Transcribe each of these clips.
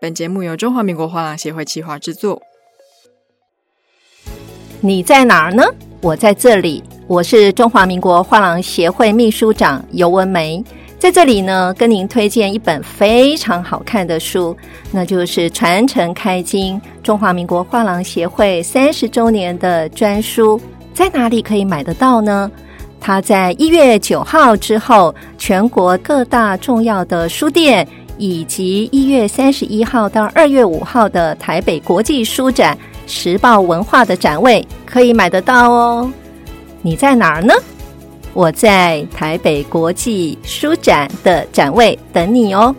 本节目由中华民国画廊协会企划制作。你在哪儿呢？我在这里。我是中华民国画廊协会秘书长尤文梅，在这里呢，跟您推荐一本非常好看的书，那就是《传承开经：中华民国画廊协会三十周年的专书》。在哪里可以买得到呢？它在一月九号之后，全国各大重要的书店，以及一月三十一号到二月五号的台北国际书展、时报文化的展位可以买得到哦。你在哪儿呢？我在台北国际书展的展位等你哦。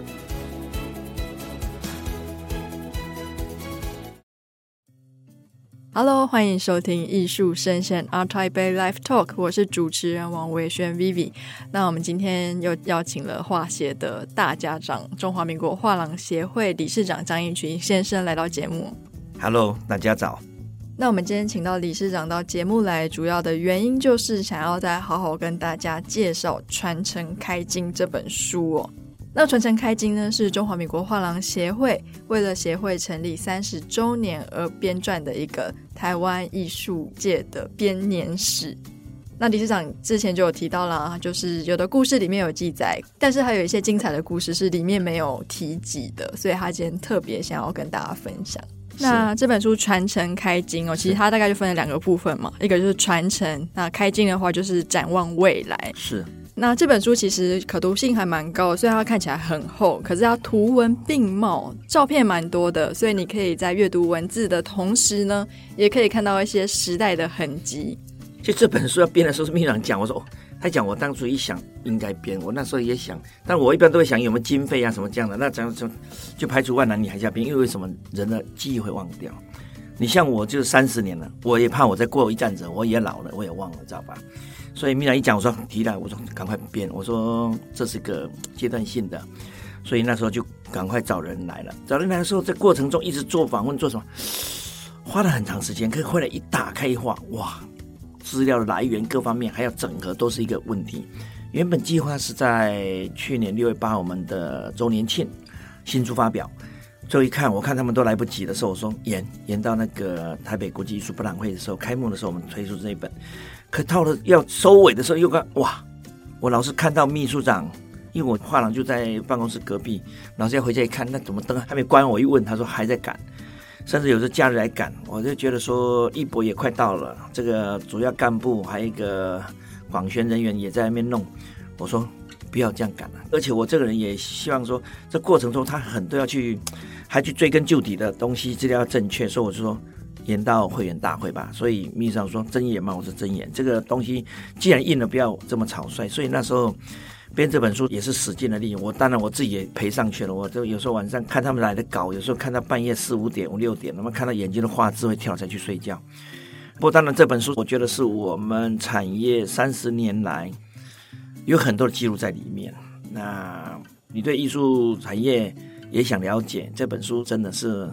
Hello，欢迎收听艺术声线 ART TAIPEI Live Talk，我是主持人王维轩 Vivi。那我们今天又邀请了画协的大家长，中华民国画廊协会理事长张义群先生来到节目。Hello，大家早。那我们今天请到理事长到节目来，主要的原因就是想要再好好跟大家介绍《传承开经》这本书哦。那传承开经呢，是中华民国画廊协会为了协会成立三十周年而编撰的一个台湾艺术界的编年史。那理事长之前就有提到了，就是有的故事里面有记载，但是还有一些精彩的故事是里面没有提及的，所以他今天特别想要跟大家分享。那这本书《传承开经》哦，其实它大概就分了两个部分嘛，一个就是传承，那开经的话就是展望未来。是。那这本书其实可读性还蛮高，虽然它看起来很厚，可是它图文并茂，照片蛮多的，所以你可以在阅读文字的同时呢，也可以看到一些时代的痕迹。就这本书要编的时候，是秘书长讲，我说哦，他讲我当初一想应该编，我那时候也想，但我一般都会想有没有经费啊什么这样的，那这样就就排除万难，你还是要编，因为为什么人的记忆会忘掉？你像我就是三十年了，我也怕我再过一阵子，我也老了，我也忘了，知道吧？所以秘书长一讲，我说提来，我说赶快编，我说这是个阶段性的，所以那时候就赶快找人来了。找人来的时候，在过程中一直做访问，做什么，花了很长时间。可是后来一打开一画，哇，资料的来源各方面还要整合，都是一个问题。原本计划是在去年六月八号我们的周年庆新书发表，最后一看，我看他们都来不及的时候，我说延延到那个台北国际艺术博览会的时候开幕的时候，我们推出这一本。可到了要收尾的时候，又看哇！我老是看到秘书长，因为我画廊就在办公室隔壁，老是要回家一看，那怎么灯还没关？我一问，他说还在赶，甚至有时候假日来赶，我就觉得说一博也快到了，这个主要干部还有一个广宣人员也在那边弄。我说不要这样赶了，而且我这个人也希望说，这过程中他很多要去，还去追根究底的东西，资料要正确，所以我就说。延到会员大会吧，所以秘书长说睁眼嘛，我是睁眼。这个东西既然印了，不要这么草率。所以那时候编这本书也是使尽了力。我当然我自己也赔上去了。我就有时候晚上看他们来的稿，有时候看到半夜四五点、五六点，那么看到眼睛的画质会跳才去睡觉。不过当然这本书，我觉得是我们产业三十年来有很多的记录在里面。那你对艺术产业也想了解，这本书真的是。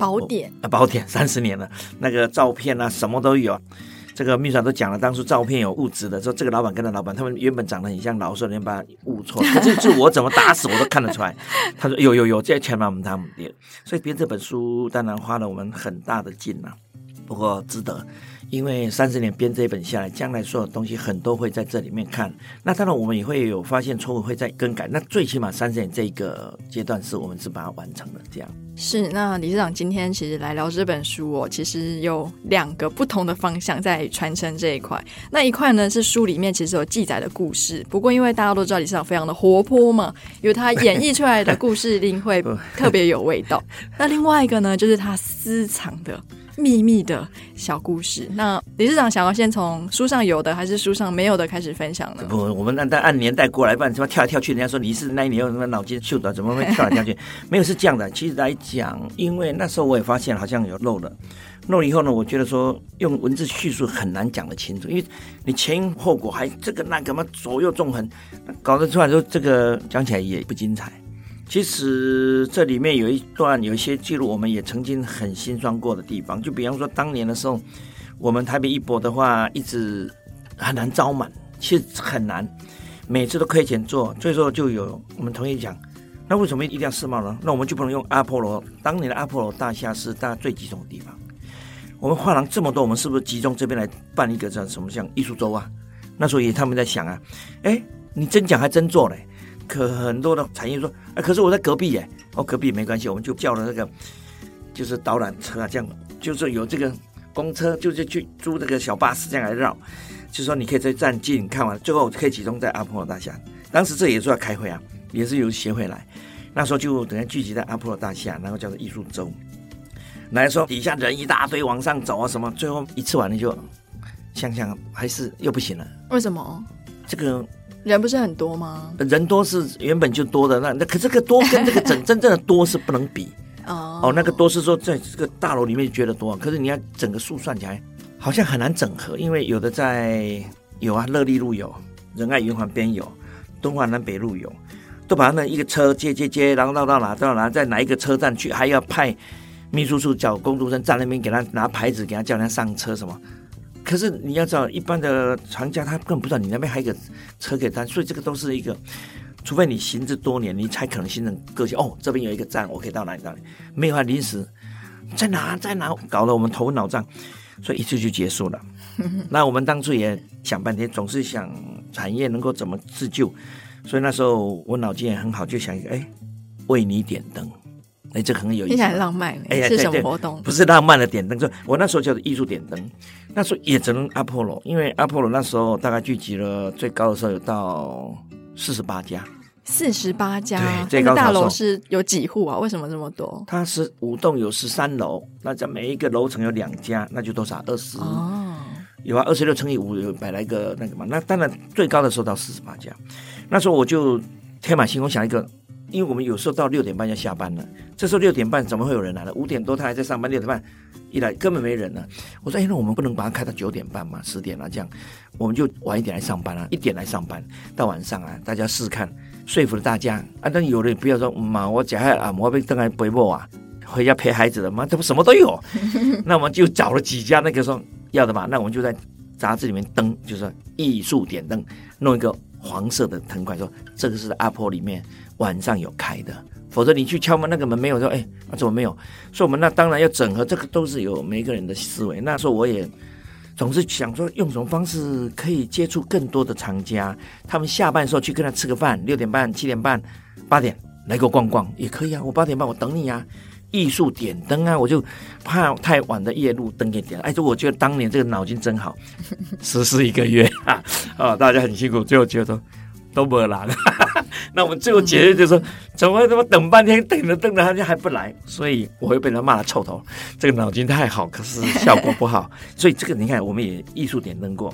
宝典啊，宝典 三十年了，那个照片啊，什么都有。这个秘书长都讲了，当初照片有误植的，说这个老板跟那老板，他们原本长得很像老，所以人把他误错。可是就我怎么打死我都看得出来。他说有有有，这全把我们他们编。所以编这本书当然花了我们很大的劲呐、啊，不过值得。因为三十年编这一本下来，将来所有东西很多会在这里面看。那当然我们也会有发现错误，会再更改。那最起码三十年这一个阶段是我们是把它完成了。这样是。那理事长今天其实来聊这本书哦，其实有两个不同的方向在传承这一块。那一块呢是书里面其实有记载的故事，不过因为大家都知道理事长非常的活泼嘛，因为他演绎出来的故事一定会 特别有味道。那另外一个呢，就是他私藏的。秘密的小故事。那理事长想要先从书上有的还是书上没有的开始分享呢？不，我们按按年代过来，不然什么跳来跳去。人家说你是那一年有什么脑筋秀的，怎么会跳来跳去？没有是这样的。其实来讲，因为那时候我也发现好像有漏了，漏了以后呢，我觉得说用文字叙述很难讲得清楚，因为你前因后果还这个那个嘛左右纵横，搞得出来说这个讲起来也不精彩。其实这里面有一段有一些记录，我们也曾经很心酸过的地方。就比方说，当年的时候，我们台北一博的话，一直很难招满，其实很难，每次都亏钱做。所以说，就有我们同学讲，那为什么一定要世贸呢？那我们就不能用阿波罗？当年的阿波罗大厦是大家最集中的地方。我们画廊这么多，我们是不是集中这边来办一个叫什么像艺术周啊？那时候也他们在想啊，哎，你真讲还真做嘞。可很多的产业说，哎，可是我在隔壁耶。哦，隔壁没关系，我们就叫了那个，就是导览车啊，这样就是有这个公车，就是去租这个小巴士这样来绕。就是说你可以在站近看完，最后可以集中在阿波罗大厦。当时这也是要开会啊，也是有协会来。那时候就等下聚集在阿波罗大厦，然后叫做艺术周。来说底下人一大堆往上走啊，什么最后一次完了就想想还是又不行了。为什么？这个人不是很多吗？人多是原本就多的，那那可这个多跟这个整 真正的多是不能比哦。哦，那个多是说在这个大楼里面觉得多，可是你要整个数算起来好像很难整合，因为有的在有啊，乐利路有，仁爱圆环边有，东环南北路有，都把他们一个车接接接，然后绕到哪到哪，在哪一个车站去，还要派。秘书处叫工读生站那边给他拿牌子，给他叫他上车什么？可是你要知道，一般的厂家他根本不知道你那边还有个车给他，所以这个都是一个，除非你行之多年，你才可能形成个性。哦，这边有一个站，我可以到哪里到哪里？没有啊，临时在哪在哪，搞得我们头昏脑胀，所以一次就结束了。那我们当初也想半天，总是想产业能够怎么自救，所以那时候我脑筋也很好，就想一个，哎，为你点灯。哎，这很有意思，很浪漫。哎，是什么活动？不是浪漫的点灯，就我那时候叫做艺术点灯。那时候也只能阿波罗，因为阿波罗那时候大概聚集了最高的时候有到四十八家。四十八家，对，最高大楼是有几户啊？为什么这么多？它是五栋有十三楼，那在每一个楼层有两家，那就多少？二十哦，有啊，二十六乘以五有百来个那个嘛。那当然最高的时候到四十八家。那时候我就天马行空想一个。因为我们有时候到六点半要下班了，这时候六点半怎么会有人来呢？五点多他还在上班，六点半一来根本没人了。我说：“哎，那我们不能把它开到九点半嘛，十点了这样，我们就晚一点来上班啊，一点来上班，到晚上啊，大家试试看，说服了大家啊。但有人不要说妈，我假下啊，我被登来背包啊，回家陪孩子的嘛，这不什么都有。那我们就找了几家那个说要的嘛，那我们就在杂志里面登，就是说艺术点灯，弄一个黄色的藤块，说这个是阿婆里面。晚上有开的，否则你去敲门那个门没有说，哎，啊怎么没有？所以我们那当然要整合，这个都是有每个人的思维。那时候我也总是想说，用什么方式可以接触更多的厂家，他们下班的时候去跟他吃个饭，六点半、七点半、八点来给我逛逛也可以啊。我八点半我等你啊，艺术点灯啊，我就怕太晚的夜路灯给点了。哎，这我觉得当年这个脑筋真好，实施一个月啊，啊，大家很辛苦，最后觉得。都没来，那我们最后结论就是说，怎么怎么等半天，等着等着他就还不来，所以我又被他骂了臭头。这个脑筋太好，可是效果不好。所以这个你看，我们也艺术点灯过，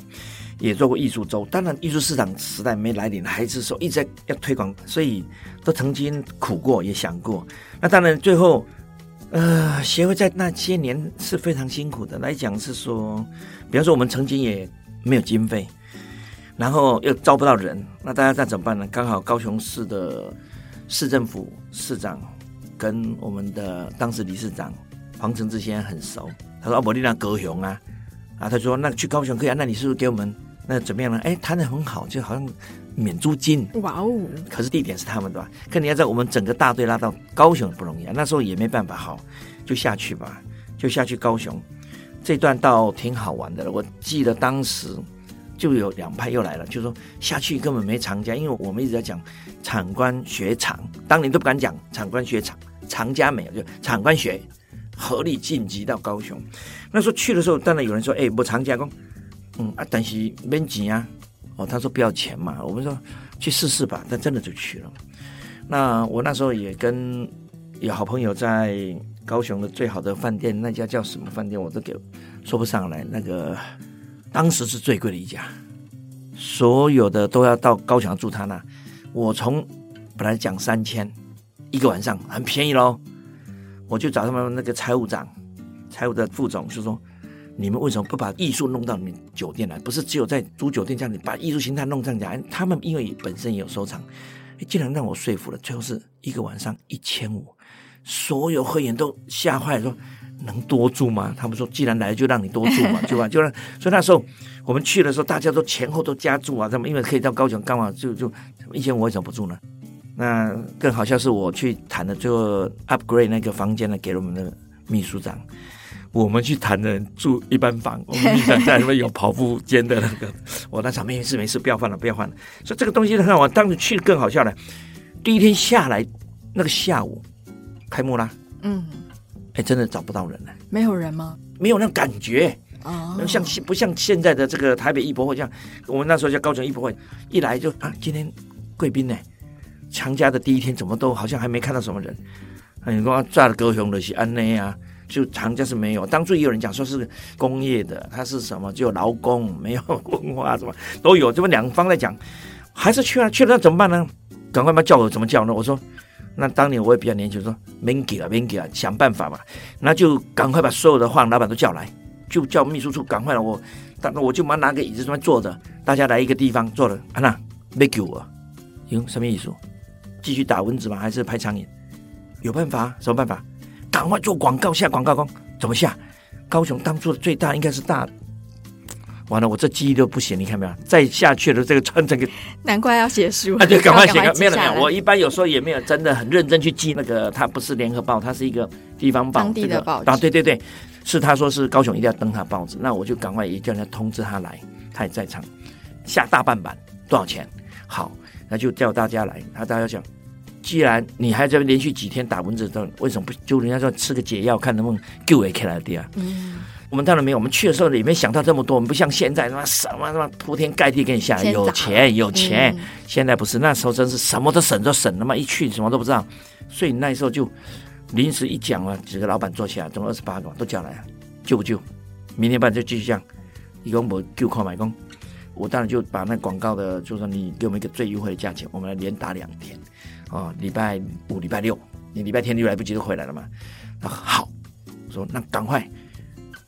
也做过艺术周。当然，艺术市场时代没来临，还是说一直在要推广，所以都曾经苦过，也想过。那当然，最后呃，协会在那些年是非常辛苦的来讲，是说，比方说我们曾经也没有经费。然后又招不到人，那大家那怎么办呢？刚好高雄市的市政府市长跟我们的当时理事长黄承志先生很熟，他说：“哦，我你那高雄啊，啊，他说那去高雄可以啊，那你是不是给我们那怎么样呢？哎，谈的很好，就好像免租金。哇哦！可是地点是他们的吧？可你要在，我们整个大队拉到高雄不容易啊。那时候也没办法，好，就下去吧，就下去高雄。这段倒挺好玩的，我记得当时。就有两派又来了，就说下去根本没厂家，因为我们一直在讲厂官学厂，当年都不敢讲厂官学厂，厂家没有，就厂官学合力晋级到高雄。那时候去的时候，当然有人说，哎，不厂家工，嗯啊，但是没钱啊，哦，他说不要钱嘛，我们说去试试吧，但真的就去了。那我那时候也跟有好朋友在高雄的最好的饭店，那家叫什么饭店，我都给说不上来，那个。当时是最贵的一家，所有的都要到高雄住他那。我从本来讲三千一个晚上，很便宜喽。我就找他们那个财务长、财务的副总，就说：你们为什么不把艺术弄到你们酒店来？不是只有在租酒店这样子把艺术形态弄上去？他们因为本身也有收藏，竟然让我说服了。最后是一个晚上一千五，所有会员都吓坏了，说。能多住吗？他们说，既然来了，就让你多住嘛，就吧？就让。所以那时候我们去的时候，大家都前后都加住啊，他们因为可以到高雄，干嘛就就以前我为什么不住呢？那更好笑是我去谈的，最后 upgrade 那个房间呢，给了我们的秘书长。我们去谈的住一般房，我们秘书长在里面有跑步间的那个。我那场没事没事，不要换了，不要换了。所以这个东西很好玩。当时去更好笑了，第一天下来那个下午开幕啦，嗯，哎，真的找不到人了。没有人吗？没有那种感觉哦，像不像现在的这个台北艺博会这样？我们那时候叫高雄艺博会，一来就啊，今天贵宾呢？强加的第一天怎么都好像还没看到什么人？你光炸的高雄的是安内啊，就长假是没有。当初也有人讲说是工业的，它是什么就劳工没有文化，什么都有。这么两方在讲，还是去啊去了那怎么办呢？赶快把叫我怎么叫呢？我说那当年我也比较年轻，说免给了免给了，想办法嘛。那就赶快把所有的画廊老板都叫来，就叫秘书处赶快了。我，当我就马上拿个椅子这边坐着，大家来一个地方坐着。安娜，别给我，有什么意思？继续打蚊子吗？还是拍苍蝇？有办法？什么办法？赶快做广告，下广告工怎么下？高雄当初的最大应该是大。完了，我这记忆都不行，你看没有？再下去了，这个穿这个，难怪要写书啊！对，赶快写个，没有没有。我一般有时候也没有真的很认真去记那个，它不是联合报，它是一个地方报，当地的报纸。啊，对对对，是他说是高雄一定要登他报纸，那我就赶快也叫人家通知他来，他也在场，下大半版多少钱？好，那就叫大家来，他大家讲。既然你还在连续几天打蚊子，都为什么不就人家说吃个解药，看能不能救回来的啊？嗯，我们当然没有。我们去的时候也没想到这么多。我们不像现在他妈什么他妈铺天盖地给你下来，有钱有钱。嗯、现在不是，那时候真是什么都省都省，他妈一去什么都不知道。所以那时候就临时一讲啊，几个老板坐起来，总共二十八个都叫来了，救不救？明天办就继续这样。一共我救矿买工，我当然就把那广告的，就说你给我们一个最优惠的价钱，我们来连打两天。哦，礼拜五、礼拜六，你礼拜天就来不及就回来了嘛？啊，好，我说那赶快，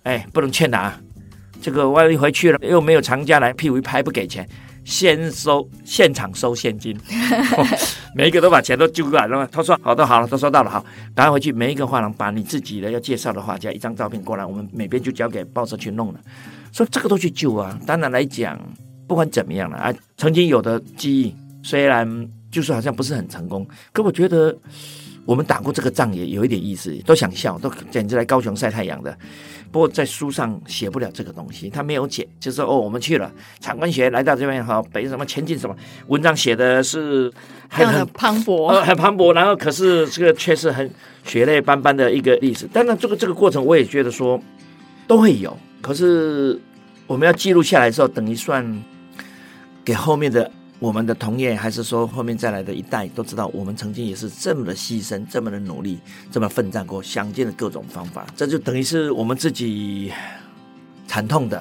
哎，不能欠打，这个万一回去了又没有藏家来，屁股一拍不给钱，先收现场收现金，哦、每一个都把钱都揪过来了嘛。他说好的，好了，都收到了，好，赶快回去，每一个画廊把你自己的要介绍的画家一张照片过来，我们每边就交给报社去弄了。说这个都去救啊，当然来讲，不管怎么样了啊，曾经有的记忆虽然。就是好像不是很成功，可我觉得我们打过这个仗也有一点意思，都想笑，都简直来高雄晒太阳的。不过在书上写不了这个东西，他没有写，就是说哦，我们去了长官学来到这边好，北什么前进什么，文章写的是很很磅礴，呃，很磅礴。然后可是这个却是很血泪斑斑的一个历史。当然，这个这个过程我也觉得说都会有，可是我们要记录下来之后，等于算给后面的。我们的同业，还是说后面再来的一代，都知道我们曾经也是这么的牺牲，这么的努力，这么奋战过，想尽了各种方法，这就等于是我们自己惨痛的。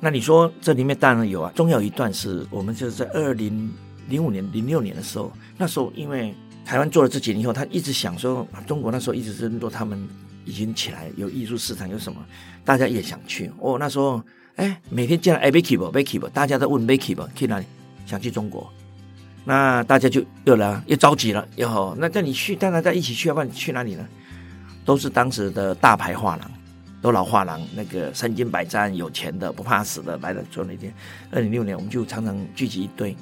那你说这里面当然有啊，中有一段是我们就是在二零零五年、零六年的时候，那时候因为台湾做了这几年以后，他一直想说，中国那时候一直是说他们已经起来，有艺术市场，有什么，大家也想去。哦，那时候哎，每天见到哎，Becky 不，Becky 不，大家都问 Becky 不去哪里？想去中国，那大家就又来又着急了，又好，那叫你去，当然在一起去，要不然你去哪里呢？都是当时的大牌画廊，都老画廊，那个身经百战、有钱的、不怕死的来了。做那天，二零零六年，我们就常常聚集一堆，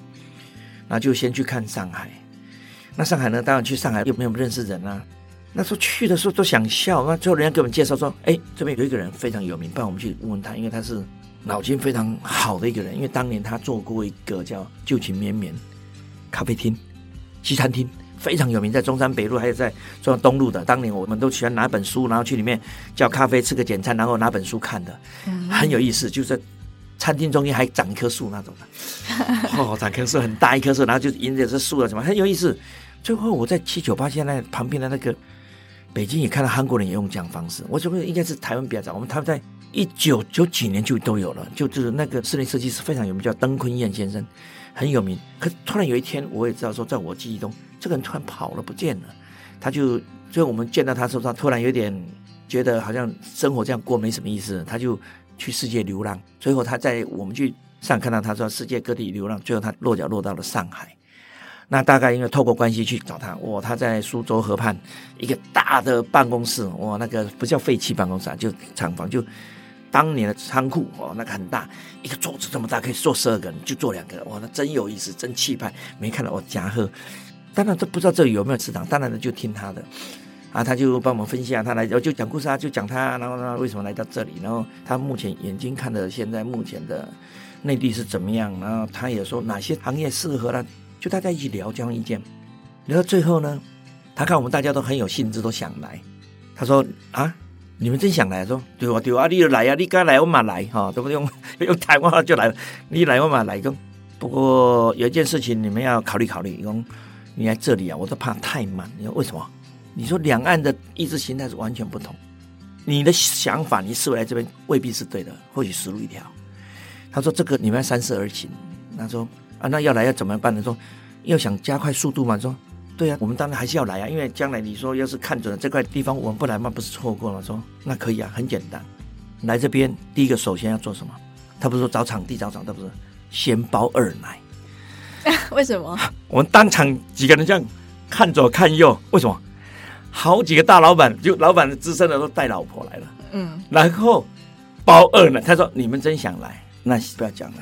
那就先去看上海。那上海呢，当然去上海又没有认识人啊。那时候去的时候都想笑，那最后人家给我们介绍说：“哎，这边有一个人非常有名，帮我们去问问他，因为他是。”脑筋非常好的一个人，因为当年他做过一个叫“旧情绵绵”咖啡厅、西餐厅，非常有名，在中山北路还有在中山东路的。当年我们都喜欢拿本书，然后去里面叫咖啡，吃个简餐，然后拿本书看的，很有意思。就是餐厅中间还长一棵树那种的，哦，长棵树很大一棵树，然后就迎着这树啊什么，很有意思。最后我在七九八现在旁边的那个北京也看到韩国人也用这样方式，我觉得应该是台湾比较早，我们他们在。一九九几年就都有了，就是那个室内设计师非常有名，叫邓坤燕先生，很有名。可突然有一天，我也知道说，在我记忆中，这个人突然跑了不见了。他就最后我们见到他时候，他突然有点觉得好像生活这样过没什么意思，他就去世界流浪。最后他在我们去上看到他说世界各地流浪，最后他落脚落到了上海。那大概因为透过关系去找他，哇，他在苏州河畔一个大的办公室，哇，那个不叫废弃办公室啊，就厂房就。当年的仓库哦，那个很大，一个桌子这么大，可以坐十二个人，就坐两个人，哇，那真有意思，真气派。没看到我家贺当然都不知道这里有没有祠堂，当然就听他的。啊，他就帮我们分析啊，他来，然后就讲故事啊，就讲他，然后他为什么来到这里，然后他目前眼睛看的现在目前的内地是怎么样，然后他也说哪些行业适合他，就大家一起聊交换意见，聊到最后呢，他看我们大家都很有兴致，都想来，他说啊，你们真想来？说对啊对啊，你就来啊，你该来我嘛来哈，都不用 用台湾话就来了，你来我嘛来个，不过有一件事情你们要考虑考虑，说你来这里啊，我都怕太慢，你说为什么？你说两岸的意识形态是完全不同，你的想法，你思维来这边未必是对的，或许死路一条。他说：“这个你们要三思而行。”他说：“啊，那要来要怎么办呢？”说：“要想加快速度嘛。”说：“对呀、啊，我们当然还是要来啊，因为将来你说要是看准了这块地方，我们不来嘛，不是错过了？”说：“那可以啊，很简单，来这边第一个首先要做什么？他不是说找场地找场，他不是先包二奶？为什么？我们当场几个人这样看左看右，为什么？”好几个大老板，就老板的资深的都带老婆来了，嗯，然后包二奶。他说：“你们真想来，那不要讲了，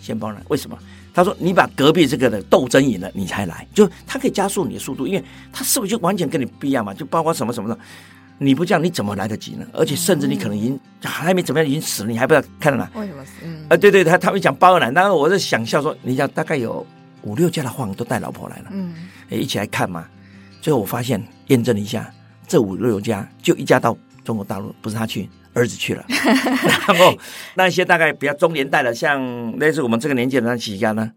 先包了。为什么？他说你把隔壁这个的斗争赢了，你才来，就他可以加速你的速度，因为他是不是就完全跟你不一样嘛？就包括什么什么的，你不这样，你怎么来得及呢？而且甚至你可能已经还没怎么样，已经死了，你还不知道看到哪？为什么？嗯，啊，对对，他他们讲包二奶，然后我在想笑说，你讲大概有五六家的晃都带老婆来了，嗯，一起来看嘛。最后我发现。验证了一下，这五六家就一家到中国大陆，不是他去，儿子去了。然后那些大概比较中年代的，像类似我们这个年纪的那几家呢，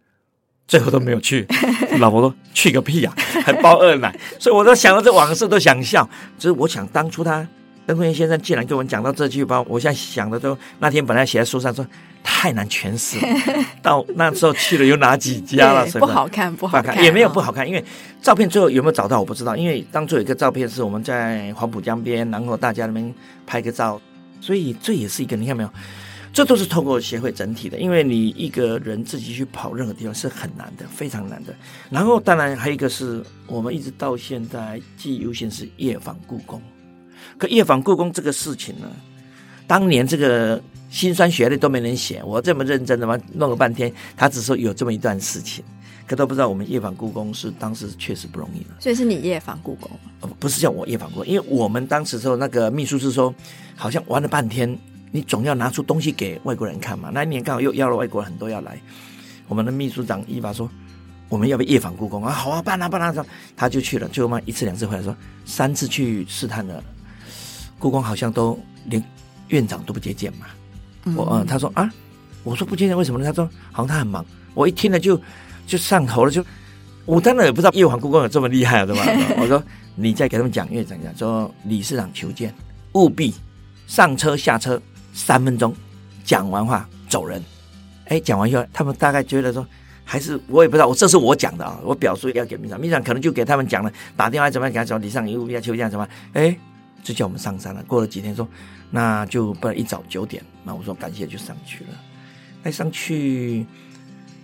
最后都没有去。老婆说：“去个屁呀、啊，还包二奶。”所以我都想到这往事都想笑。只是我想当初他。邓坤元先生既然跟我们讲到这句话，我现在想的都那天本来写在书上说太难诠释，到那时候去了有哪几家了？不好看，不好看，也没有不好看，因为照片最后有没有找到我不知道，因为当初有一个照片是我们在黄浦江边，然后大家那边拍个照，所以这也是一个你看没有，这都是透过协会整体的，因为你一个人自己去跑任何地方是很难的，非常难的。然后当然还有一个是我们一直到现在记忆犹新是夜访故宫。可夜访故宫这个事情呢，当年这个辛酸血泪都没人写，我这么认真的嘛，弄了半天，他只说有这么一段事情，可都不知道我们夜访故宫是当时确实不容易的。所以是你夜访故宫？呃，不是叫我夜访故宫，因为我们当时时候那个秘书是说，好像玩了半天，你总要拿出东西给外国人看嘛。那一年刚好又邀了外国人很多要来，我们的秘书长一把说，我们要不要夜访故宫啊？好啊，办啊办啊，他就去了，最后嘛一次两次回来说三次去试探了。故宫好像都连院长都不接见嘛，我嗯，他说啊，我说不接见为什么呢？他说好像他很忙。我一听了就就上头了，就我当然也不知道夜访故宫有这么厉害，对吧？我说你再给他们讲院长讲，说理事长求见，务必上车下车三分钟，讲完话走人。哎，讲完以后，他们大概觉得说还是我也不知道，我这是我讲的啊，我表述要给秘书长，秘书长可能就给他们讲了，打电话怎么样给他说，理事长务必要求见什么？哎。就叫我们上山了。过了几天说，那就不然一早九点。那我说感谢，就上去了。那上去，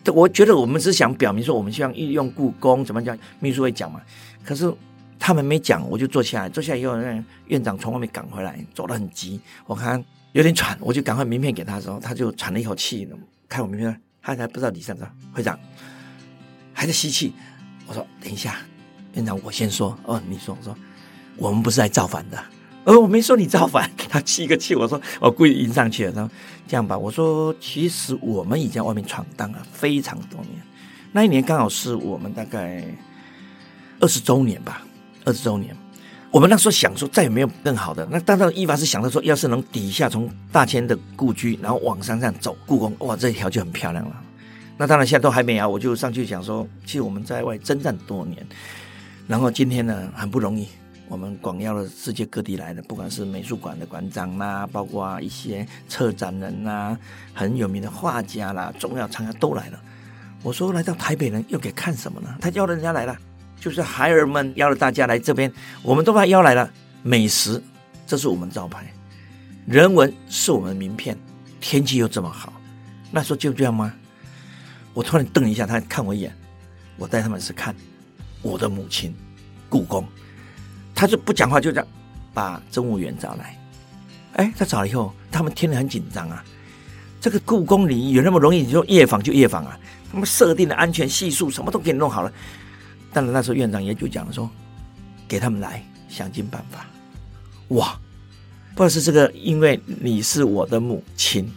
我觉得我们只想表明说，我们希望利用故宫怎么讲？秘书会讲嘛。可是他们没讲，我就坐下来。坐下来以后，院长从外面赶回来，走得很急。我看有点喘，我就赶快名片给他的时候，他就喘了一口气，看我名片，他还不知道李先生会长还在吸气。我说等一下，院长我先说。哦，你说，我说。我们不是来造反的，呃，我没说你造反。给他气个气，我说我故意迎上去了。然后这样吧，我说其实我们已经在外面闯荡了非常多年。那一年刚好是我们大概二十周年吧，二十周年。我们那时候想说再也没有更好的。那当时一发是想着说，要是能底下从大千的故居，然后往山上走故宫，哇，这一条就很漂亮了。那当然现在都还没有，我就上去想说，其实我们在外征战多年，然后今天呢很不容易。我们广邀了世界各地来的，不管是美术馆的馆长啦，包括一些策展人呐，很有名的画家啦，重要厂家都来了。我说来到台北人又给看什么呢？他邀人家来了，就是孩儿们邀了大家来这边，我们都把他邀来了。美食，这是我们招牌；人文是我们名片。天气又这么好，那时候就这样吗？我突然瞪一下，他看我一眼。我带他们是看我的母亲，故宫。他就不讲话，就这样把政务员找来。哎，他找了以后，他们听了很紧张啊。这个故宫里有那么容易？你说夜访就夜访啊？他们设定的安全系数什么都给你弄好了。当然那时候院长也就讲说，给他们来想尽办法。哇，不知道是这个，因为你是我的母亲，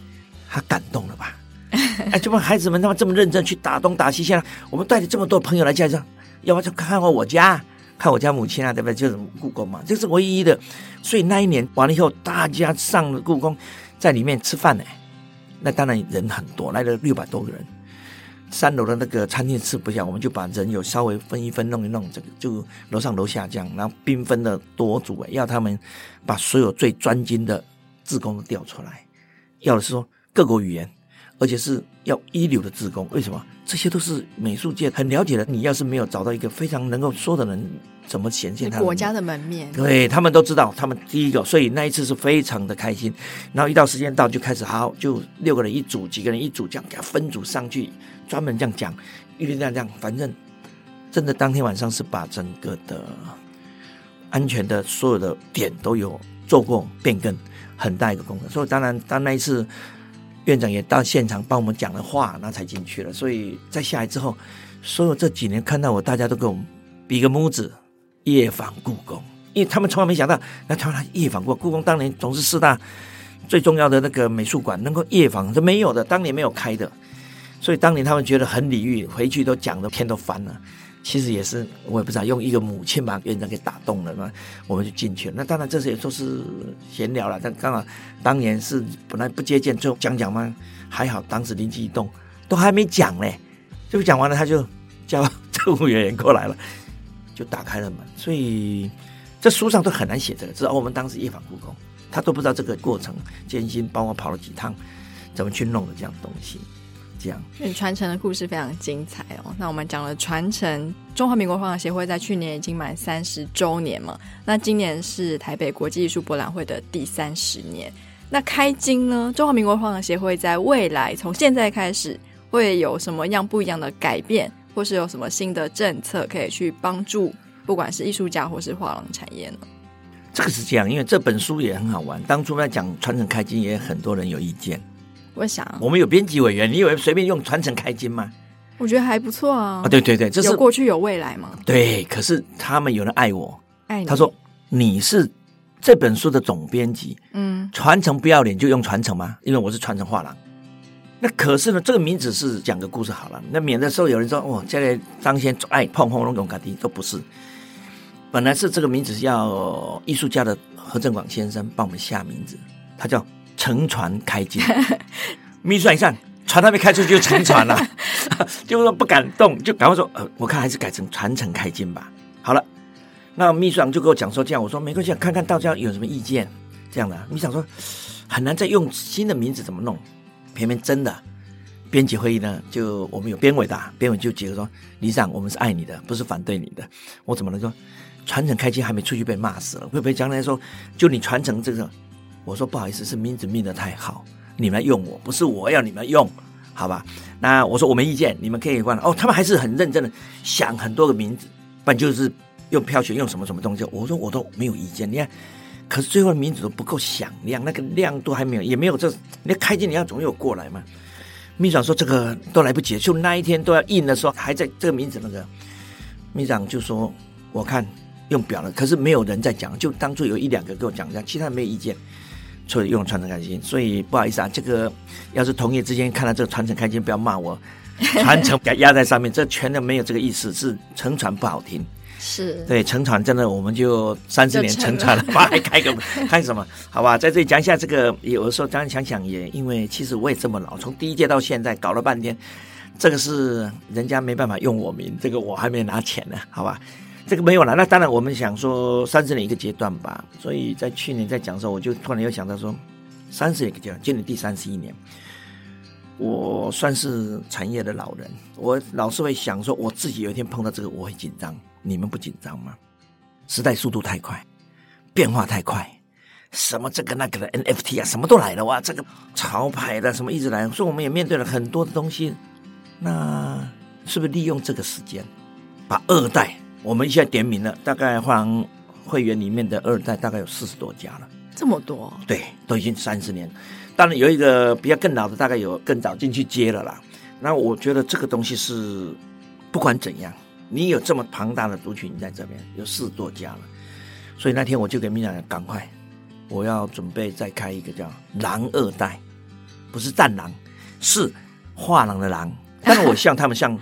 他感动了吧？哎，这帮孩子们他们这么认真去打东打西，现在我们带着这么多朋友来介绍，要不就看看我家，看我家母亲啊，对不对？就是故宫嘛，这是唯一的。所以那一年完了以后，大家上了故宫，在里面吃饭呢。那当然人很多，来了六百多个人。三楼的那个餐厅吃不下，我们就把人有稍微分一分，弄一弄，这个就楼上楼下这样，然后缤纷的多组，要他们把所有最专精的志工都调出来，要的是说各国语言。而且是要一流的志工，为什么？这些都是美术界很了解的。你要是没有找到一个非常能够说的人，怎么显现他国家的门面？对，他们都知道，他们第一个，所以那一次是非常的开心。然后一到时间到，就开始好，就六个人一组，几个人一组，这样给他分组上去，专门这样讲，一直这样这样。反正真的当天晚上是把整个的安全的所有的点都有做过变更，很大一个功能。所以当然，当那一次。院长也到现场帮我们讲了话，那才进去了。所以在下来之后，所有这几年看到我，大家都给我们比个拇指，夜访故宫，因为他们从来没想到，那他们夜访过故宫，当年总是四大最重要的那个美术馆，能够夜访是没有的，当年没有开的，所以当年他们觉得很礼遇，回去都讲的天都翻了。其实也是，我也不知道用一个母亲把院长给打动了嘛，我们就进去了。那当然这些也都是闲聊了，但刚好当年是本来不接见，最后讲讲嘛，还好当时灵机一动，都还没讲呢，就讲完了，他就叫 政务人员过来了，就打开了门。所以这书上都很难写这个，只要我们当时夜访故宫，他都不知道这个过程艰辛，帮我跑了几趟，怎么去弄的这样东西。这样，传承的故事非常精彩哦。那我们讲了传承，中华民国画廊协会在去年已经满三十周年嘛。那今年是台北国际艺术博览会的第三十年。那开金呢？中华民国画廊协会在未来从现在开始会有什么样不一样的改变，或是有什么新的政策可以去帮助，不管是艺术家或是画廊产业呢？这个是这样，因为这本书也很好玩。当初在讲传承开金，也很多人有意见。我想，我们有编辑委员，你以为随便用传承开金吗？我觉得还不错啊。啊，对对对，这是有过去有未来嘛。对，可是他们有人爱我，爱你。他说你是这本书的总编辑，嗯，传承不要脸就用传承吗？因为我是传承画廊。那可是呢，这个名字是讲个故事好了，那免得说有人说哦，这里张先爱碰碰龙龙嘎迪都不是。本来是这个名字是要艺术家的何振广先生帮我们下名字，他叫。承传开金，秘书长一上，船还没开出去就沉船了，就是说不敢动，就赶快说，呃，我看还是改成传承开金吧。好了，那秘书长就跟我讲说这样，我说没关系，看看大家有什么意见。这样的，秘书长说很难再用新的名字怎么弄？偏偏真的，编辑会议呢，就我们有编委的，编委就觉得说，理事长，我们是爱你的，不是反对你的。我怎么能说传承开金还没出去被骂死了？会不会将来说就你传承这个？我说不好意思，是名字命得太好，你们用我，不是我要你们用，好吧？那我说我没意见，你们可以换。哦，他们还是很认真的想很多个名字，不然就是用票选用什么什么东西。我说我都没有意见，你看，可是最后的名字都不够响亮，那个亮度还没有，也没有这，你开机你要总有过来嘛。秘书长说这个都来不及，就那一天都要印的时候，还在这个名字那个，秘书长就说我看用表了，可是没有人在讲，就当初有一两个跟我讲这样，其他人没有意见。所以用传承开心，所以不好意思啊，这个要是同业之间看到这个传承开心，不要骂我，传承给压在上面，这全都没有这个意思，是承传不好听，是。对乘船真的我们就三十年乘船了，还开个开什么？好吧，在这里讲一下这个，有的时候当然想想也，因为其实我也这么老，从第一届到现在搞了半天，这个是人家没办法用我名，这个我还没拿钱呢，好吧。这个没有了，那当然我们想说三十年一个阶段吧。所以在去年在讲的时候，我就突然又想到说，三十年一个阶段，今年第三十一年，我算是产业的老人，我老是会想说，我自己有一天碰到这个，我会紧张。你们不紧张吗？时代速度太快，变化太快，什么这个那个的 NFT 啊，什么都来了哇！这个潮牌的什么一直来，所以我们也面对了很多的东西。那是不是利用这个时间，把二代？我们一下点名了，大概画廊会员里面的二代大概有四十多家了，这么多？对，都已经三十年。当然有一个比较更老的，大概有更早进去接了啦。那我觉得这个东西是不管怎样，你有这么庞大的族群在这边，有四十多家了，所以那天我就给米娅讲，赶快，我要准备再开一个叫“狼二代”，不是战狼，是画廊的狼，但是我像他们像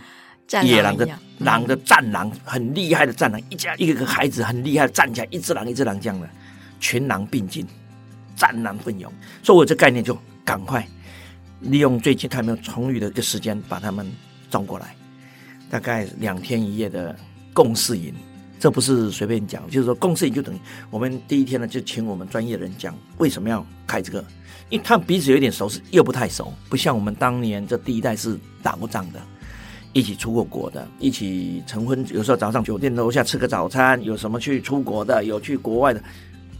野狼的狼的战狼，很厉害的战狼，一家一个个孩子很厉害的站起来，一只狼一只狼这样的，群狼并进，战狼奋勇，所以我这概念就赶快。利用最近他们有充裕的一个时间，把他们招过来，大概两天一夜的共事营，这不是随便讲，就是说共事营就等于我们第一天呢就请我们专业人讲为什么要开这个，因为他们彼此有点熟悉，又不太熟，不像我们当年这第一代是打过仗的，一起出过国的，一起成婚，有时候早上酒店楼下吃个早餐，有什么去出国的，有去国外的。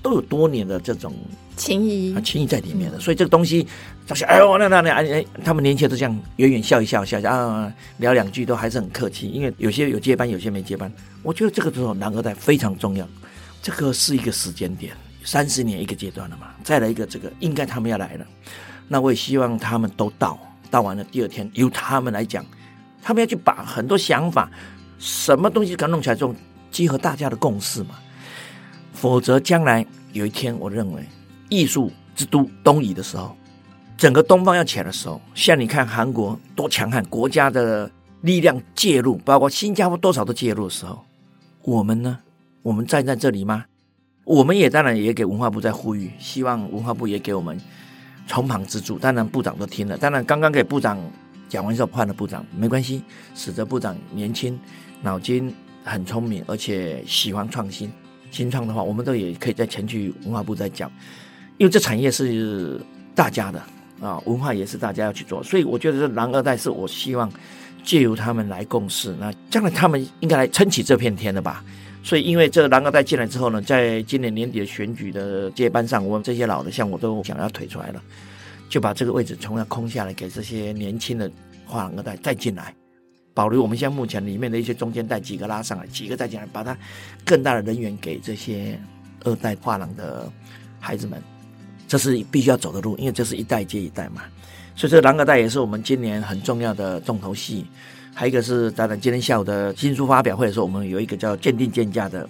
都有多年的这种情谊啊，情谊在里面的，所以这个东西，他说：“哎呦，那那那哎，他们年轻人都这样远远笑一笑，笑一笑啊，聊两句都还是很客气。因为有些有接班，有些没接班。我觉得这个时候男二代非常重要，这个是一个时间点，三十年一个阶段了嘛。再来一个这个，应该他们要来了。那我也希望他们都到，到完了第二天由他们来讲，他们要去把很多想法，什么东西给弄起来，这种集合大家的共识嘛。”否则，将来有一天，我认为艺术之都东移的时候，整个东方要起来的时候，像你看韩国多强悍，国家的力量介入，包括新加坡多少都介入的时候，我们呢？我们站在这里吗？我们也当然也给文化部在呼吁，希望文化部也给我们从旁资助。当然部长都听了，当然刚刚给部长讲完之后换了部长，没关系，使得部长年轻，脑筋很聪明，而且喜欢创新。新创的话，我们都也可以再前去文化部再讲，因为这产业是大家的啊，文化也是大家要去做，所以我觉得这狼二代是我希望借由他们来共事，那将来他们应该来撑起这片天的吧。所以因为这狼二代进来之后呢，在今年年底的选举的接班上，我们这些老的像我都想要退出来了，就把这个位置从那空下来，给这些年轻的画廊二代再进来。保留我们现在目前里面的一些中间带几个拉上来，几个再进来，把它更大的人员给这些二代画廊的孩子们，这是必须要走的路，因为这是一代接一代嘛。所以这个狼二代也是我们今年很重要的重头戏。还有一个是，当然今天下午的新书发表会的时候，我们有一个叫鉴定鉴价的，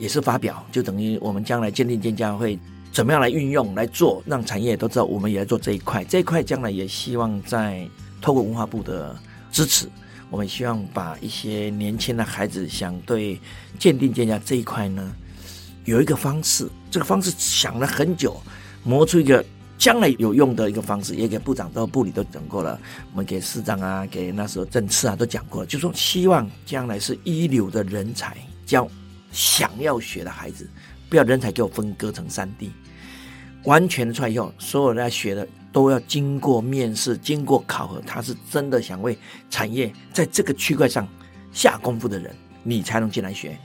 也是发表，就等于我们将来鉴定鉴价会怎么样来运用来做，让产业都知道我们也在做这一块。这一块将来也希望在透过文化部的支持。我们希望把一些年轻的孩子想对鉴定鉴价这一块呢，有一个方式，这个方式想了很久，磨出一个将来有用的一个方式，也给部长到部里都讲过了，我们给市长啊，给那时候政次啊都讲过，就说希望将来是一流的人才教想要学的孩子，不要人才给我分割成三地，完全的出来以后，所有人来学的。都要经过面试，经过考核，他是真的想为产业在这个区块上下功夫的人，你才能进来学。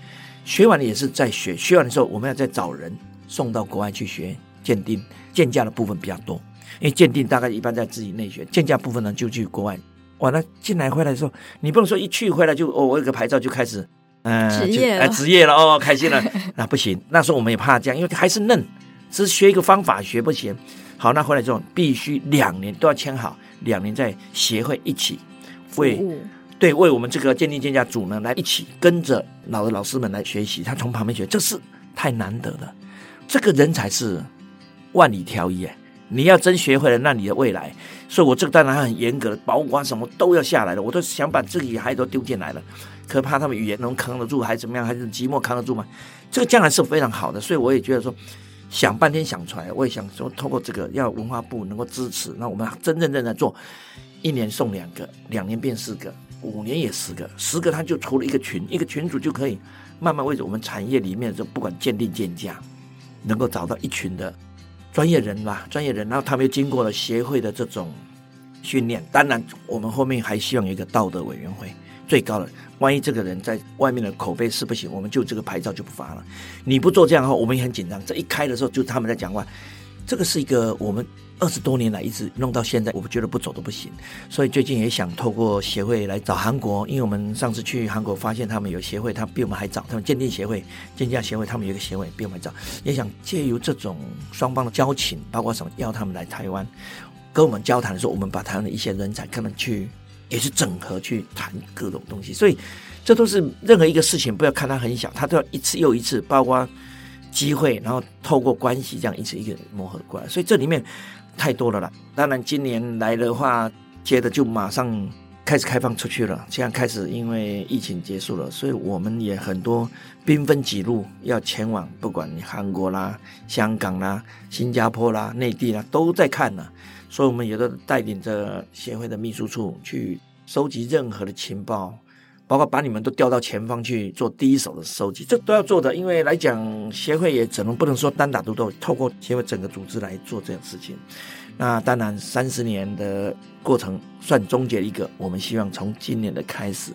学完了也是在学，学完的时候我们要再找人送到国外去学鉴定鉴价的部分比较多，因为鉴定大概一般在自己内学，鉴价部分呢就去国外。完了进来回来的时候，你不能说一去回来就哦，我有个牌照就开始，嗯、呃，职业了，职业了哦，开心了，那不行。那时候我们也怕这样，因为还是嫩，只是学一个方法学不行。好，那回来之后必须两年都要签好，两年在协会一起为务对为我们这个鉴定鉴价组呢来一起跟着老的老师们来学习，他从旁边学，这是太难得了。这个人才是万里挑一哎，你要真学会了，那你的未来，所以我这个当然很严格的，保管什么都要下来了，我都想把自己孩子都丢进来了，可怕他们语言能扛得住，还是怎么样，还是寂寞扛得住吗？这个将来是非常好的，所以我也觉得说。想半天想出来，我也想说，透过这个要文化部能够支持，那我们真真正正做，一年送两个，两年变四个，五年也十个，十个他就出了一个群，一个群主就可以慢慢为着我们产业里面就不管鉴定鉴价，能够找到一群的专业人吧，专业人，然后他们又经过了协会的这种训练，当然我们后面还希望有一个道德委员会。最高的，万一这个人在外面的口碑是不行，我们就这个牌照就不发了。你不做这样的话，我们也很紧张。这一开的时候，就他们在讲话，这个是一个我们二十多年来一直弄到现在，我们觉得不走都不行。所以最近也想透过协会来找韩国，因为我们上次去韩国发现他们有协会，他比我们还早，他们鉴定协会、鉴价协会，他们有一个协会比我们早，也想借由这种双方的交情，包括什么，要他们来台湾跟我们交谈的时候，我们把台湾的一些人才可能去。也是整合去谈各种东西。所以这都是任何一个事情，不要看它很小，它都要一次又一次，包括机会，然后透过关系这样一次一个磨合过来。所以这里面太多了啦。当然今年来的话，接着就马上开始开放出去了。现在开始因为疫情结束了，所以我们也很多兵分几路要前往，不管你韩国啦、香港啦、新加坡啦、内地啦，都在看呢。所以，我们也都带领着协会的秘书处去收集任何的情报，包括把你们都调到前方去做第一手的收集，这都要做的。因为来讲，协会也只能不能说单打独斗，透过协会整个组织来做这件事情。那当然，三十年的过程算终结一个。我们希望从今年的开始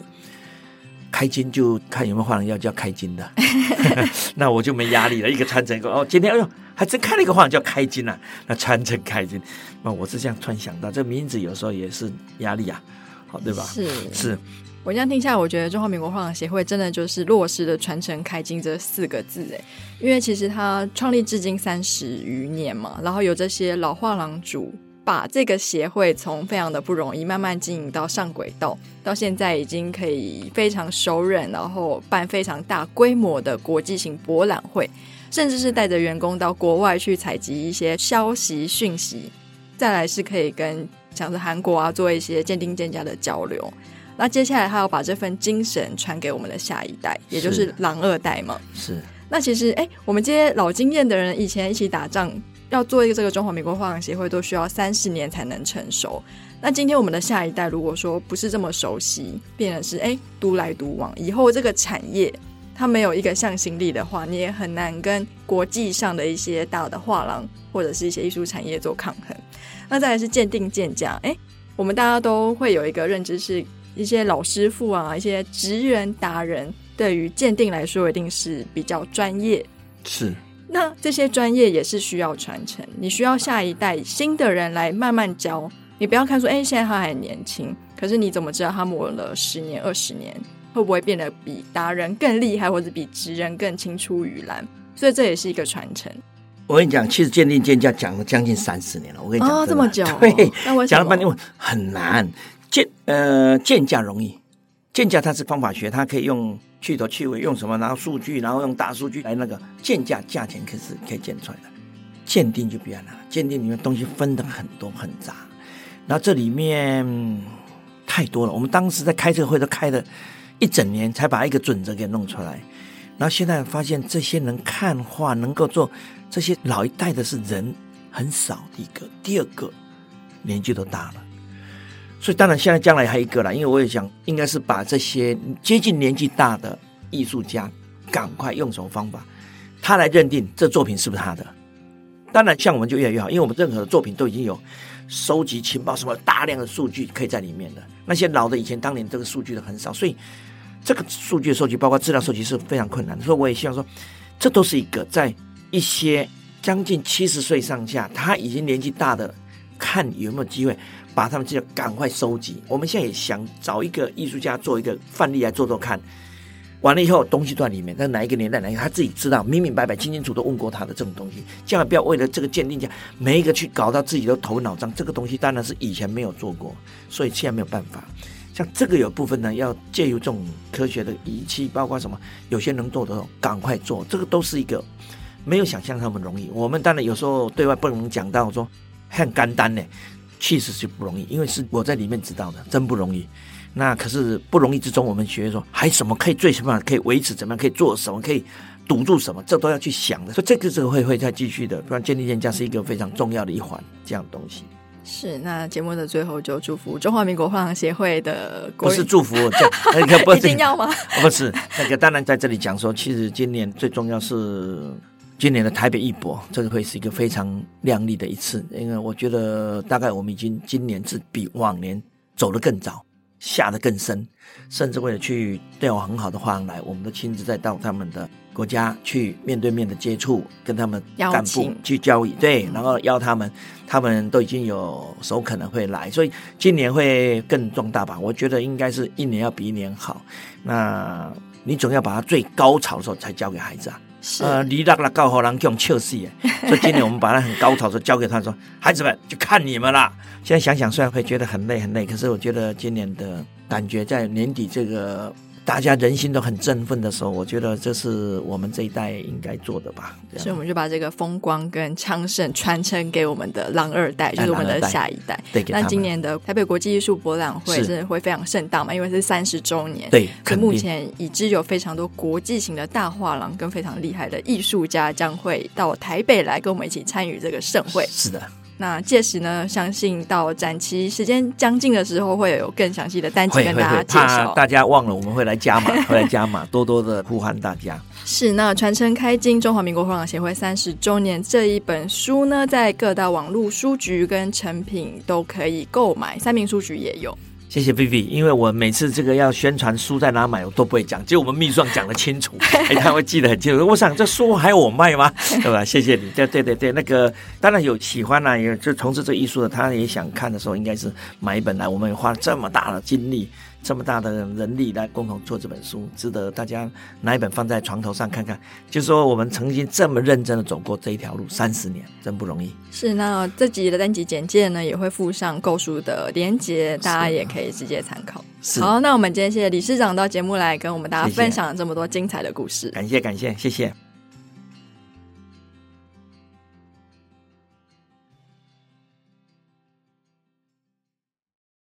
开金，就看有没有画廊要叫开金的，那我就没压力了。一个传承一个哦，今天哎呦。还真开了一个画廊叫开金啊，那传承开金，那我是这样突然想到，这名字有时候也是压力啊，好对吧？是是，我这样听下来，我觉得中华民国画廊协会真的就是落实了传承开金这四个字哎，因为其实它创立至今三十余年嘛，然后有这些老画廊主把这个协会从非常的不容易慢慢经营到上轨道，到现在已经可以非常熟稔，然后办非常大规模的国际型博览会。甚至是带着员工到国外去采集一些消息讯息，再来是可以跟像是韩国啊做一些鉴定鉴价的交流。那接下来他要把这份精神传给我们的下一代，也就是狼二代嘛。是。那其实，哎，我们这些老经验的人，以前一起打仗，要做一个这个中华民国画廊协会，都需要三十年才能成熟。那今天我们的下一代，如果说不是这么熟悉，变成是哎独来独往，以后这个产业。它没有一个向心力的话，你也很难跟国际上的一些大的画廊或者是一些艺术产业做抗衡。那再来是鉴定鉴价，诶，我们大家都会有一个认知，是一些老师傅啊，一些职人达人，对于鉴定来说一定是比较专业。是。那这些专业也是需要传承，你需要下一代新的人来慢慢教。你不要看说，诶，现在他还年轻，可是你怎么知道他磨了十年、二十年？会不会变得比达人更厉害，或者比职人更青出于蓝？所以这也是一个传承。我跟你讲，其实鉴定鉴价讲了将近三十年了。我跟你讲，哦，这么久，对，那我讲了半天，很难鉴呃鉴价容易，鉴价它是方法学，它可以用去头去尾，用什么？然后数据，然后用大数据来那个鉴价价钱，可是可以鉴出来的。鉴定就比较难，鉴定里面东西分的很多很杂，然后这里面太多了。我们当时在开这个会都开的。一整年才把一个准则给弄出来，然后现在发现这些能看画、能够做这些老一代的是人很少。一个，第二个年纪都大了，所以当然现在将来还有一个了，因为我也想应该是把这些接近年纪大的艺术家赶快用什么方法，他来认定这作品是不是他的。当然，像我们就越来越好，因为我们任何的作品都已经有收集情报，什么大量的数据可以在里面的。那些老的以前当年这个数据的很少，所以。这个数据的收集，包括资料收集是非常困难，所以我也希望说，这都是一个在一些将近七十岁上下，他已经年纪大的，看有没有机会把他们资料赶快收集。我们现在也想找一个艺术家做一个范例来做做看，完了以后东西在里面，在哪一个年代，哪一个他自己知道，明明白白、清清楚楚问过他的这种东西，千万不要为了这个鉴定价，每一个去搞到自己都头脑胀。这个东西当然是以前没有做过，所以现在没有办法。像这个有部分呢，要借由这种科学的仪器，包括什么，有些能做的赶快做，这个都是一个没有想象那么容易。我们当然有时候对外不能讲到说很简单呢，其实是不容易，因为是我在里面知道的，真不容易。那可是不容易之中，我们学说还什么可以最起码可以维持，怎么样可以做什么，可以堵住什么，这都要去想的。所以这个这个会会再继续的，不然鉴定鉴价是一个非常重要的一环，这样东西。是，那节目的最后就祝福中华民国画廊协会的国，不是祝福，这那个不一定要吗？不是那个，当然在这里讲说，其实今年最重要是今年的台北艺博，这个会是一个非常亮丽的一次，因为我觉得大概我们已经今年是比往年走得更早，下得更深，甚至为了去调很好的画廊来，我们都亲自再到他们的。国家去面对面的接触，跟他们干部去交易，对，然后邀他们，他们都已经有手可能会来，所以今年会更壮大吧？我觉得应该是一年要比一年好。那你总要把它最高潮的时候才交给孩子啊。呃，离那个高好难用笑死。所以今年我们把它很高潮的交给他说，孩子们就看你们啦。现在想想，虽然会觉得很累很累，可是我觉得今年的感觉在年底这个。大家人心都很振奋的时候，我觉得这是我们这一代应该做的吧。所以我们就把这个风光跟昌盛传承给我们的 狼二代，就是我们的下一代。对，那今年的台北国际艺术博览会是会非常盛大嘛，因为是三十周年。对，可目前已知有非常多国际型的大画廊跟非常厉害的艺术家将会到台北来跟我们一起参与这个盛会。是的。那届时呢，相信到展期时间将近的时候，会有更详细的单集跟大家介绍。大家忘了，我们会来加码，会来加码，多多的呼唤大家。是，那传承开经中华民国互联网协会三十周年这一本书呢，在各大网络书局跟成品都可以购买，三明书局也有。谢谢 Vivi，因为我每次这个要宣传书在哪买，我都不会讲，只有我们秘书长讲得清楚，哎，他会记得很清楚。我想这书还有我卖吗？对吧？谢谢你，对对对对，那个当然有喜欢啊，也就从事这艺术的，他也想看的时候，应该是买一本来。我们也花这么大的精力。这么大的人力来共同做这本书，值得大家拿一本放在床头上看看。就是说，我们曾经这么认真的走过这一条路三十年，真不容易。是，那这集的单集简介呢，也会附上购书的连结，大家也可以直接参考。好，那我们今天谢谢理事长到节目来跟我们大家分享了这么多精彩的故事。谢谢感谢感谢，谢谢。